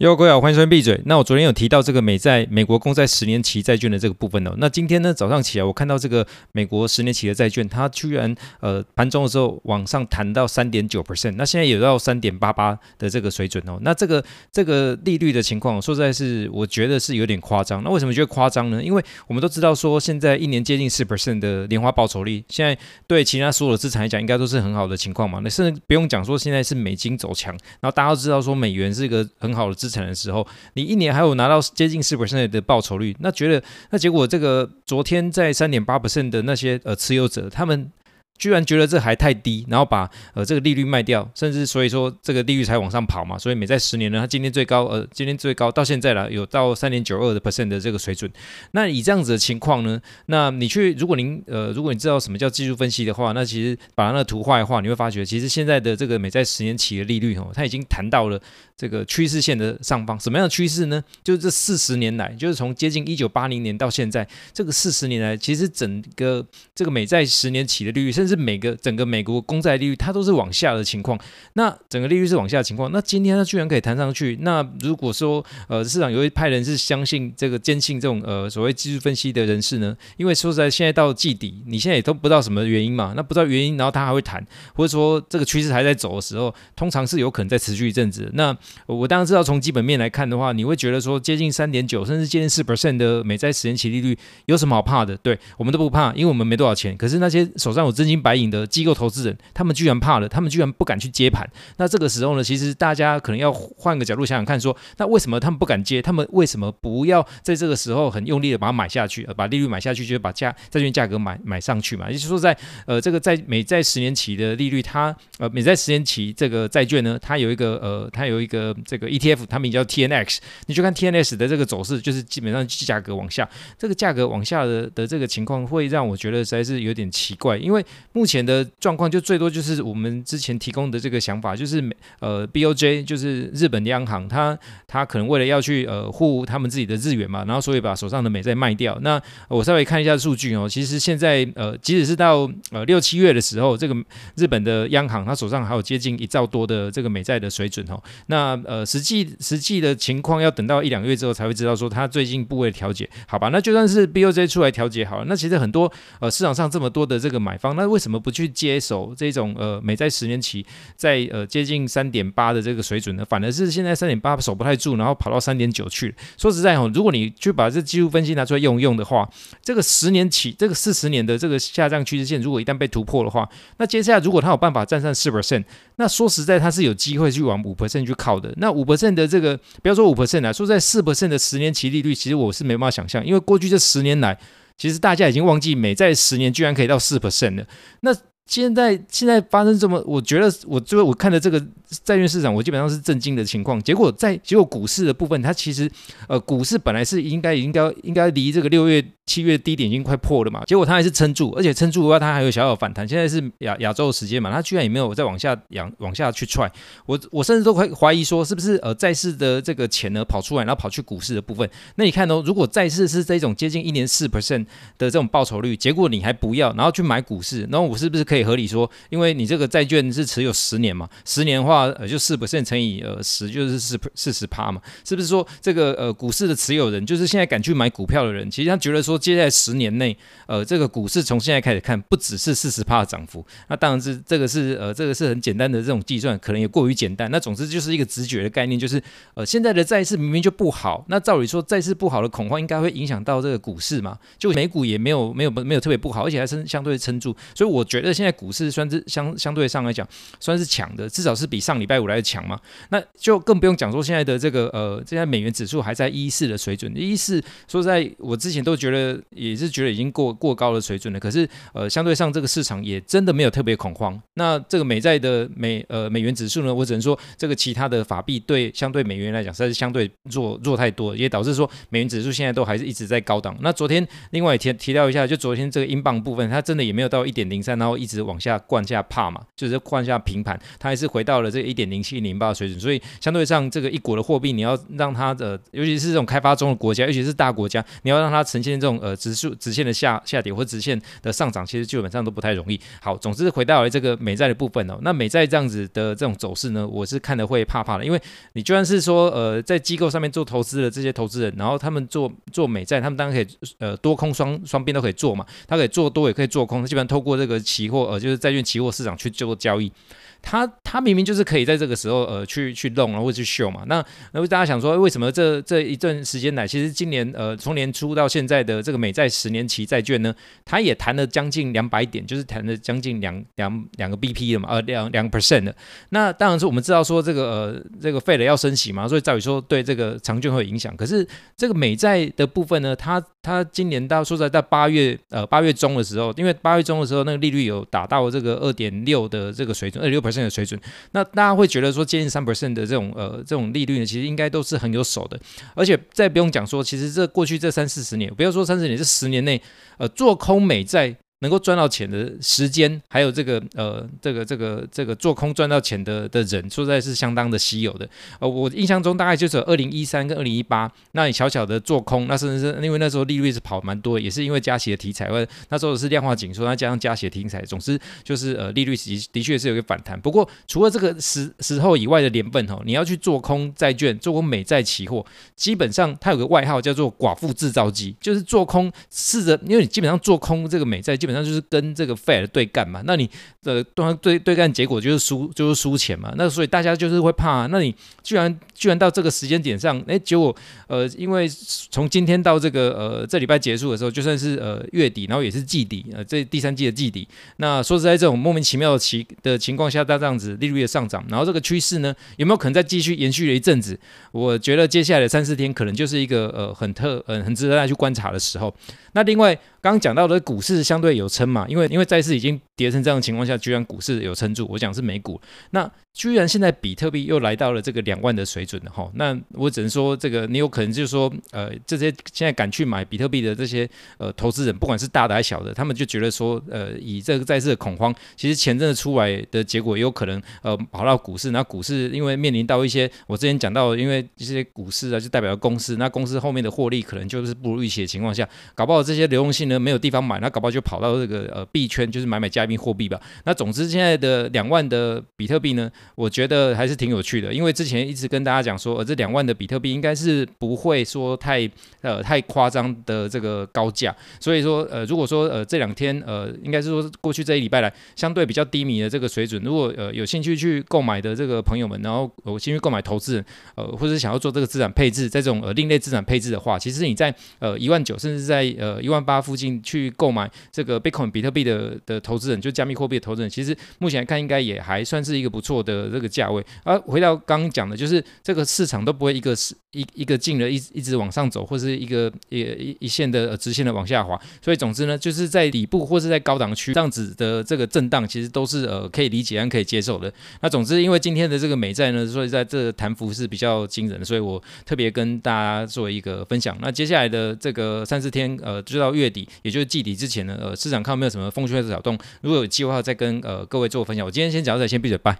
哟，各位好，欢迎收听闭嘴。那我昨天有提到这个美债、美国公债十年期债券的这个部分哦。那今天呢，早上起来我看到这个美国十年期的债券，它居然呃盘中的时候往上弹到三点九 percent，那现在也到三点八八的这个水准哦。那这个这个利率的情况，说实在是我觉得是有点夸张。那为什么觉得夸张呢？因为我们都知道说，现在一年接近四 percent 的年化报酬率，现在对其他所有的资产来讲，应该都是很好的情况嘛。那甚至不用讲说现在是美金走强，然后大家都知道说美元是一个很好的资产的时候，你一年还有拿到接近四 percent 的报酬率，那觉得那结果这个昨天在三点八 percent 的那些呃持有者，他们。居然觉得这还太低，然后把呃这个利率卖掉，甚至所以说这个利率才往上跑嘛。所以美债十年呢，它今天最高呃今天最高到现在了有到三点九二的 percent 的这个水准。那以这样子的情况呢，那你去如果您呃如果你知道什么叫技术分析的话，那其实把那个图画一画，你会发觉其实现在的这个美债十年期的利率哦，它已经谈到了这个趋势线的上方。什么样的趋势呢？就是这四十年来，就是从接近一九八零年到现在这个四十年来，其实整个这个美债十年期的利率，甚至每个整个美国公债利率它都是往下的情况，那整个利率是往下的情况，那今天它居然可以弹上去，那如果说呃市场有一派人是相信这个坚信这种呃所谓技术分析的人士呢，因为说实在现在到季底，你现在也都不知道什么原因嘛，那不知道原因，然后它还会弹，或者说这个趋势还在走的时候，通常是有可能再持续一阵子。那我当然知道从基本面来看的话，你会觉得说接近三点九甚至接近四 percent 的美债十年期利率有什么好怕的？对，我们都不怕，因为我们没多少钱。可是那些手上有真金白银的。机构投资人，他们居然怕了，他们居然不敢去接盘。那这个时候呢，其实大家可能要换个角度想想看说，那为什么他们不敢接？他们为什么不要在这个时候很用力的把它买下去，把利率买下去，就是把价债券价格买买上去嘛？也就是说在，在呃这个在美债十年期的利率，它呃美债十年期这个债券呢，它有一个呃它有一个呃这个 ETF，它名叫 TNX。你去看 TNX 的这个走势，就是基本上价格往下，这个价格往下的的这个情况，会让我觉得实在是有点奇怪，因为目前的。状况就最多就是我们之前提供的这个想法，就是美呃 BOJ 就是日本央行，他他可能为了要去呃护他们自己的日元嘛，然后所以把手上的美债卖掉。那我稍微看一下数据哦，其实现在呃即使是到呃六七月的时候，这个日本的央行他手上还有接近一兆多的这个美债的水准哦。那呃实际实际的情况要等到一两个月之后才会知道说他最近部位调节，好吧？那就算是 BOJ 出来调节好了，那其实很多呃市场上这么多的这个买方，那为什么不去？接手这种呃美债十年期在呃接近三点八的这个水准呢，反而是现在三点八守不太住，然后跑到三点九去。说实在哦，如果你去把这技术分析拿出来用用的话，这个十年期这个四十年的这个下降趋势线，如果一旦被突破的话，那接下来如果它有办法站上四 percent，那说实在它是有机会去往五 percent 去靠好的。那五 percent 的这个不要说五 percent 啊，说在四 percent 的十年期利率，其实我是没办法想象，因为过去这十年来，其实大家已经忘记美债十年居然可以到四 percent 了。那现在现在发生这么，我觉得我最后我看的这个债券市场，我基本上是震惊的情况。结果在结果股市的部分，它其实呃股市本来是应该应该应该离这个六月。七月低点已经快破了嘛，结果它还是撑住，而且撑住的话，它还有小小反弹。现在是亚亚洲时间嘛，它居然也没有再往下仰往下去踹。我我甚至都会怀疑说，是不是呃债市的这个钱呢跑出来，然后跑去股市的部分？那你看哦，如果债市是这种接近一年四 percent 的这种报酬率，结果你还不要，然后去买股市，然后我是不是可以合理说，因为你这个债券是持有十年嘛，十年的话呃就四 percent 乘以呃十就是四四十趴嘛，是不是说这个呃股市的持有人，就是现在敢去买股票的人，其实他觉得说。接下来十年内，呃，这个股市从现在开始看，不只是四十趴的涨幅，那当然是这个是呃，这个是很简单的这种计算，可能也过于简单。那总之就是一个直觉的概念，就是呃，现在的债市明明就不好，那照理说债市不好的恐慌应该会影响到这个股市嘛？就美股也没有没有没有特别不好，而且还是相对撑住，所以我觉得现在股市算是相相对上来讲算是强的，至少是比上礼拜五来的强嘛。那就更不用讲说现在的这个呃，现在美元指数还在一四的水准，一四说实在我之前都觉得。也是觉得已经过过高的水准了，可是呃，相对上这个市场也真的没有特别恐慌。那这个美债的美呃美元指数呢，我只能说这个其他的法币对相对美元来讲实在是相对弱弱太多，也导致说美元指数现在都还是一直在高档。那昨天另外也提提到一下，就昨天这个英镑部分，它真的也没有到一点零三，然后一直往下灌下帕嘛，就是灌下平盘，它还是回到了这一点零七零八的水准。所以相对上这个一国的货币，你要让它的，尤其是这种开发中的国家，尤其是大国家，你要让它呈现这种呃指数直线的下下跌或直线的上涨，其实基本上都不太容易。好，总之回到了这个美债的部分哦，那美债这样子的这种走势呢，我是看的会怕怕的，因为你就算是说呃在机构上面做投资的这些投资人，然后他们做做美债，他们当然可以呃多空双双边都可以做嘛，他可以做多也可以做空，基本上透过这个期货呃就是债券期货市场去做交易。他他明明就是可以在这个时候呃去去弄然后去秀嘛，那那大家想说为什么这这一段时间来，其实今年呃从年初到现在的这个美债十年期债券呢，它也谈了将近两百点，就是谈了将近两两两个 BP 了嘛，呃两两个 percent 的。那当然是我们知道说这个呃这个 Fed 要升息嘛，所以照理说对这个长券会有影响。可是这个美债的部分呢，它他今年到说在在八月呃八月中的时候，因为八月中的时候那个利率有达到这个二点六的这个水准，二点六的水准，那大家会觉得说接近三 percent 的这种呃这种利率呢，其实应该都是很有手的，而且再不用讲说，其实这过去这三四十年，不要说三十年，这十年内，呃，做空美债。能够赚到钱的时间，还有这个呃，这个这个这个做空赚到钱的的人，说实在是相当的稀有的。呃，我印象中大概就是二零一三跟二零一八，那你小小的做空，那甚至是因为那时候利率是跑蛮多，也是因为加息的题材，或者那时候是量化紧缩，那加上加息的题材，总之就是呃利率的的确是有一个反弹。不过除了这个时时候以外的年份哦，你要去做空债券，做空美债期货，基本上它有个外号叫做寡妇制造机，就是做空试着，因为你基本上做空这个美债，基本上就是跟这个 Fed 对干嘛？那你的对对对干结果就是输，就是输钱嘛。那所以大家就是会怕。那你居然居然到这个时间点上，哎，结果呃，因为从今天到这个呃这礼拜结束的时候，就算是呃月底，然后也是季底，呃这第三季的季底。那说实在，这种莫名其妙的情的情况下，它这样子利率的上涨，然后这个趋势呢，有没有可能再继续延续了一阵子？我觉得接下来的三四天可能就是一个呃很特呃很值得大家去观察的时候。那另外刚刚讲到的股市相对有撑嘛，因为因为债市已经跌成这样的情况下，居然股市有撑住。我讲是美股，那居然现在比特币又来到了这个两万的水准了哈。那我只能说，这个你有可能就是说，呃，这些现在敢去买比特币的这些呃投资人，不管是大的还是小的，他们就觉得说，呃，以这个债市的恐慌，其实钱真的出来的结果也有可能呃跑到股市。那股市因为面临到一些我之前讲到，因为这些股市啊就代表公司，那公司后面的获利可能就是不如预期的情况下，搞不好这些流动性呢没有地方买，那搞不好就跑到这个呃币圈，就是买买加密货币吧。那总之现在的两万的比特币呢，我觉得还是挺有趣的，因为之前一直跟大家讲说，呃，这两万的比特币应该是不会说太呃太夸张的这个高价，所以说呃如果说呃这两天呃应该是说过去这一礼拜来相对比较低迷的这个水准，如果呃有兴趣去购买的这个朋友们，然后有兴趣购买投资人呃或者想要做这个资产配置，在这种呃另类资产配置的话，其实你在呃一万九甚至在呃一万八附近去购买这个 Bitcoin 比特币的的投资人，就加密货币的投资人，其实目前来看应该也还算是一个不错的这个价位。而回到刚刚讲的，就是这个市场都不会一个是一一个进了一一直往上走，或是一个一一一线的直线的往下滑。所以总之呢，就是在底部或是在高档区这样子的这个震荡，其实都是呃可以理解和可以接受的。那总之，因为今天的这个美债呢，所以在这弹幅是比较惊人的，所以我特别跟大家做一个分享。那接下来的这个三四天，呃，就到月底，也就是季底之前呢，呃，市场看有没有什么风吹草动，如果有计划，再跟呃各位做分享。我今天先讲到这，先闭嘴，吧。